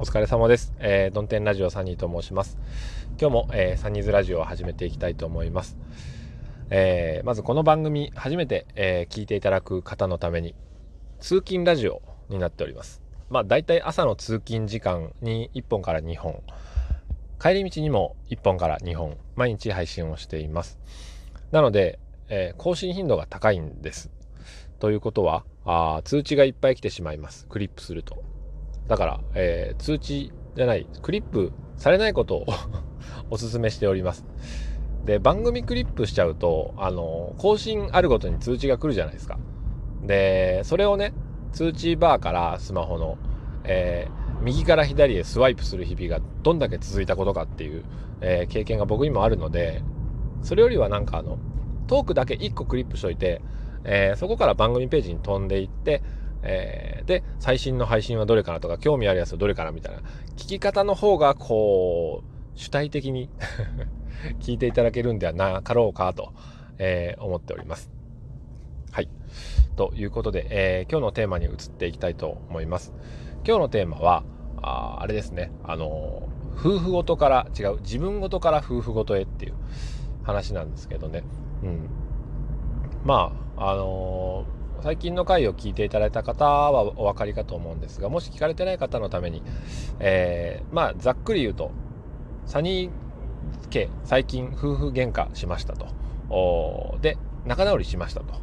お疲れ様です。えー、ドンテンラジオサニーと申します。今日も、えー、サニーズラジオを始めていきたいと思います。えー、まずこの番組、初めて、えー、聞いていただく方のために、通勤ラジオになっております。まあ、大体朝の通勤時間に1本から2本、帰り道にも1本から2本、毎日配信をしています。なので、えー、更新頻度が高いんです。ということは、あ通知がいっぱい来てしまいます。クリップすると。だから、えー、通知じゃない、クリップされないことを お勧めしております。で、番組クリップしちゃうと、あの、更新あるごとに通知が来るじゃないですか。で、それをね、通知バーからスマホの、えー、右から左へスワイプする日々がどんだけ続いたことかっていう、えー、経験が僕にもあるので、それよりはなんかあの、トークだけ1個クリップしといて、えー、そこから番組ページに飛んでいって、えー、で、最新の配信はどれかなとか、興味あるやつはどれかなみたいな、聞き方の方が、こう、主体的に 聞いていただけるんではなかろうかと、えー、思っております。はい。ということで、えー、今日のテーマに移っていきたいと思います。今日のテーマは、ああれですね、あの夫婦ごとから、違う、自分ごとから夫婦ごとへっていう話なんですけどね。うん。まあ、あのー最近の回を聞いていただいた方はお分かりかと思うんですがもし聞かれてない方のために、えー、まあざっくり言うとサニー家最近夫婦喧嘩しましたと。で仲直りしましたと。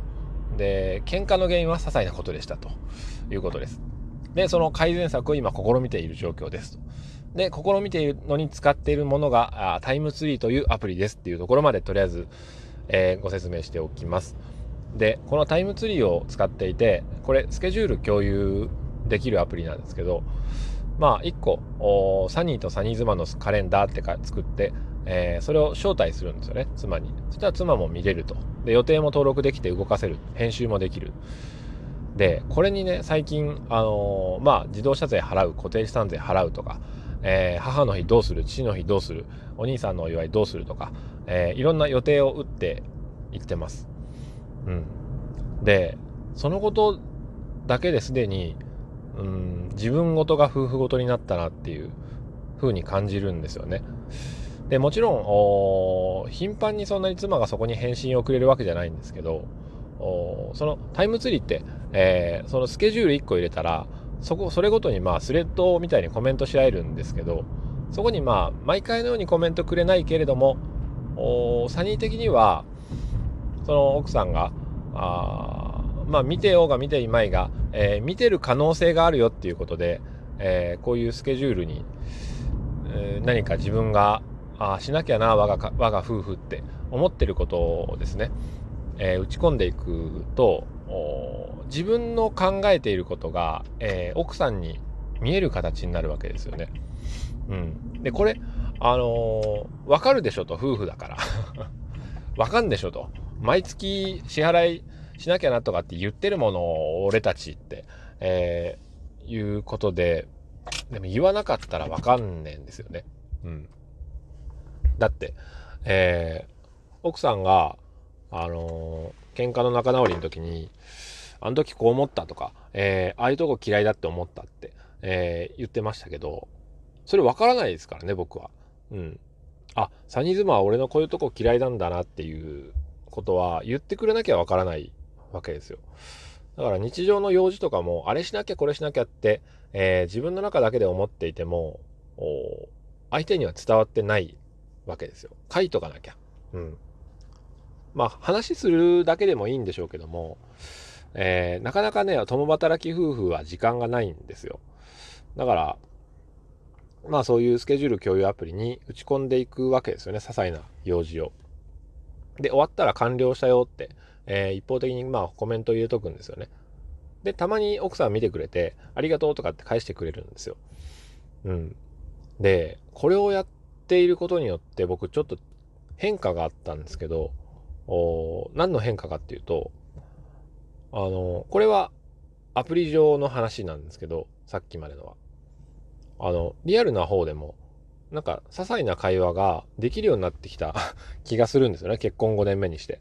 で喧嘩の原因は些細なことでしたと。いうことです。でその改善策を今試みている状況ですと。で試みているのに使っているものがタイムツリーというアプリですっていうところまでとりあえず、えー、ご説明しておきます。でこのタイムツリーを使っていてこれスケジュール共有できるアプリなんですけどまあ1個サニーとサニー妻のカレンダーってか作って、えー、それを招待するんですよね妻に。そしたら妻も見れると。で予定も登録できて動かせる。編集もできる。でこれにね最近あのー、まあ自動車税払う固定資産税払うとか、えー、母の日どうする父の日どうするお兄さんのお祝いどうするとか、えいろんな予定を打っていってます。うん、でそのことだけですでに、うん、自分ごとが夫婦ごとになったなっていう風に感じるんですよね。でもちろん頻繁にそんなに妻がそこに返信をくれるわけじゃないんですけどそのタイムツリーって、えー、そのスケジュール1個入れたらそこそれごとにまあスレッドみたいにコメントし合えるんですけどそこにまあ毎回のようにコメントくれないけれどもサニー的にはその奥さんがあまあ見てようが見ていまいが、えー、見てる可能性があるよっていうことで、えー、こういうスケジュールに、えー、何か自分があしなきゃな我が我が夫婦って思ってることをですね、え打ち込んでいくと自分の考えていることが、え奥さんに見える形になるわけですよね。うん、でこれあのー、分かるでしょと夫婦だから。分かんでしょと。毎月支払いしなきゃなとかって言ってるものを俺たちって、えー、いうことで、でも言わなかったらわかんねえんですよね。うん。だって、えー、奥さんが、あのー、喧嘩の仲直りの時に、あの時こう思ったとか、えー、ああいうとこ嫌いだって思ったって、えー、言ってましたけど、それわからないですからね、僕は。うん。あ、サニズマは俺のこういうとこ嫌いなんだなっていうことは言ってくれなきゃわからないわけですよ。だから日常の用事とかも、あれしなきゃこれしなきゃって、えー、自分の中だけで思っていても、相手には伝わってないわけですよ。書いとかなきゃ。うん。まあ話するだけでもいいんでしょうけども、えー、なかなかね、共働き夫婦は時間がないんですよ。だから、まあそういうスケジュール共有アプリに打ち込んでいくわけですよね。些細な用事を。で、終わったら完了したよって、えー、一方的にまあコメントを入れとくんですよね。で、たまに奥さん見てくれて、ありがとうとかって返してくれるんですよ。うん。で、これをやっていることによって僕ちょっと変化があったんですけど、お何の変化かっていうと、あの、これはアプリ上の話なんですけど、さっきまでのは。あの、リアルな方でもなんか、些細な会話ができるようになってきた 気がするんですよね。結婚5年目にして。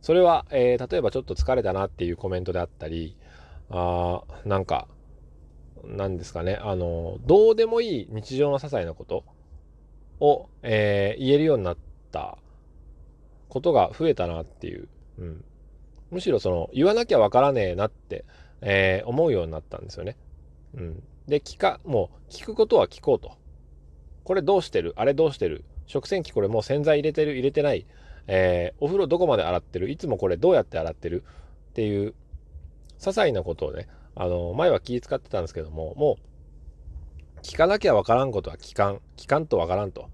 それは、えー、例えばちょっと疲れたなっていうコメントであったり、あなんか、なんですかね、あの、どうでもいい日常の些細なことを、えー、言えるようになったことが増えたなっていう。うん。むしろその、言わなきゃわからねえなって、えー、思うようになったんですよね。うん。で、聞か、もう、聞くことは聞こうと。これどうしてる？あれどうしてる？食洗機これもう洗剤入れてる？入れてない？えー、お風呂どこまで洗ってる？いつもこれどうやって洗ってる？っていう、些細なことをね、あの、前は気使ってたんですけども、もう、聞かなきゃわからんことは聞かん。聞かんとわからんと。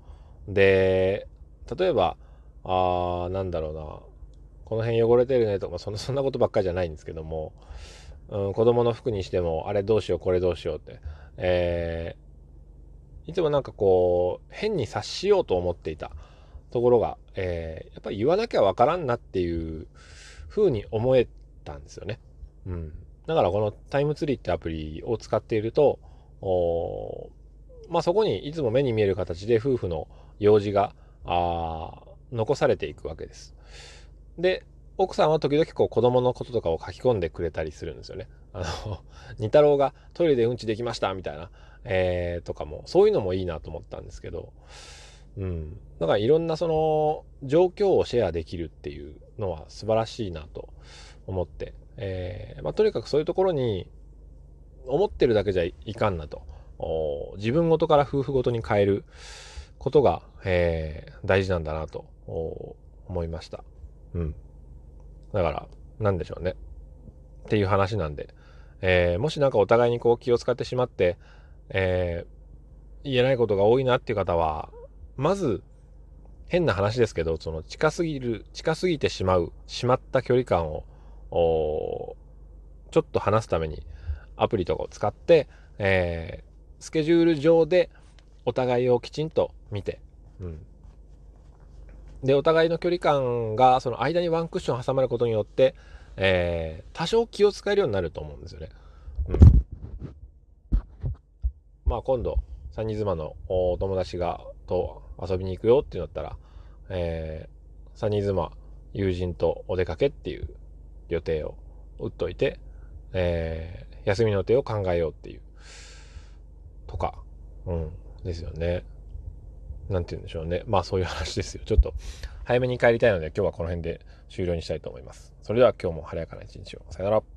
で、例えば、あー、なんだろうな。この辺汚れてるねとか、そんな、そんなことばっかりじゃないんですけども、うん、子供の服にしても、あれどうしよう、これどうしよう？って、え、いつもなんかこう、変に察しようと思っていたところが、えー、やっぱり言わなきゃわからんなっていう風に思えたんですよね。うん。だからこのタイムツリーってアプリを使っていると、おまあそこにいつも目に見える形で夫婦の用事が、あ残されていくわけです。で、奥さんは時々こう子供のこととかを書き込んでくれたりするんですよね。あの、二太郎がトイレでうんちできましたみたいな、えー、とかも、そういうのもいいなと思ったんですけど、うん。だからいろんなその状況をシェアできるっていうのは素晴らしいなと思って、えー、まあ、とにかくそういうところに思ってるだけじゃいかんなと。自分ごとから夫婦ごとに変えることが、えー、大事なんだなと思いました。うん。だから、なんでしょうね。っていう話なんで、えー、もしなんかお互いにこう気を使ってしまって、えー、言えないことが多いなっていう方は、まず、変な話ですけど、その近すぎる、近すぎてしまう、しまった距離感を、ちょっと話すためにアプリとかを使って、えー、スケジュール上でお互いをきちんと見て、うん。で、お互いの距離感が、その間にワンクッション挟まることによって、えー、多少気を使えるようになると思うんですよね。うん。まあ今度、三人妻のお友達が、と遊びに行くよってなったら、えー、サニー妻、友人とお出かけっていう予定を打っといて、えー、休みの予定を考えようっていう、とか、うん、ですよね。なんて言うんでしょうね。まあそういう話ですよ。ちょっと早めに帰りたいので今日はこの辺で終了にしたいと思います。それでは今日も晴れやかな一日を。さよなら。